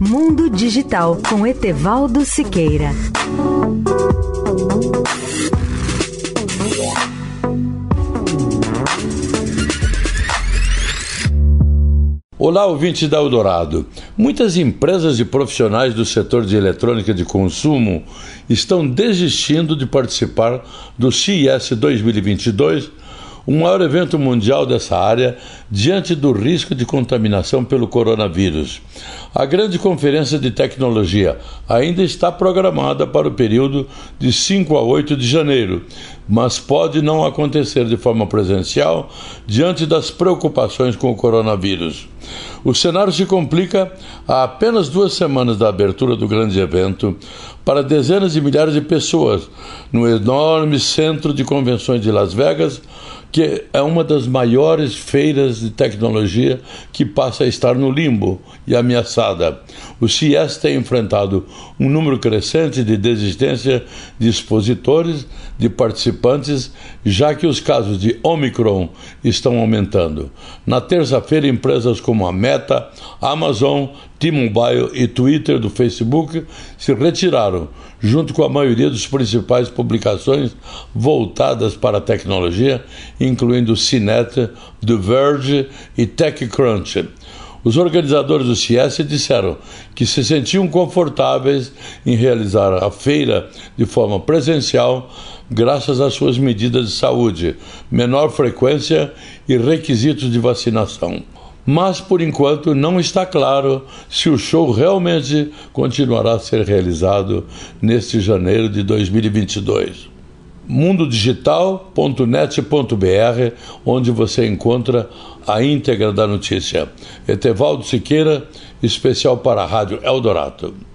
Mundo Digital com Etevaldo Siqueira. Olá, ouvinte da Eldorado. Muitas empresas e profissionais do setor de eletrônica de consumo estão desistindo de participar do CES 2022 o maior evento mundial dessa área diante do risco de contaminação pelo coronavírus. A grande conferência de tecnologia ainda está programada para o período de 5 a 8 de janeiro, mas pode não acontecer de forma presencial diante das preocupações com o coronavírus. O cenário se complica a apenas duas semanas da abertura do grande evento para dezenas de milhares de pessoas no enorme centro de convenções de Las Vegas, que é uma das maiores feiras de tecnologia que passa a estar no limbo e ameaçada. O CIES tem enfrentado um número crescente de desistência de expositores, de participantes, já que os casos de Omicron estão aumentando. Na terça-feira, empresas como a Meta, Amazon, T-Mobile e Twitter do Facebook se retiraram, junto com a maioria dos principais publicações voltadas para a tecnologia, incluindo CNET, The Verge e TechCrunch. Os organizadores do CIES disseram que se sentiam confortáveis em realizar a feira de forma presencial graças às suas medidas de saúde, menor frequência e requisitos de vacinação mas por enquanto não está claro se o show realmente continuará a ser realizado neste janeiro de 2022. mundodigital.net.br, onde você encontra a íntegra da notícia. Etevaldo Siqueira, especial para a Rádio Eldorado.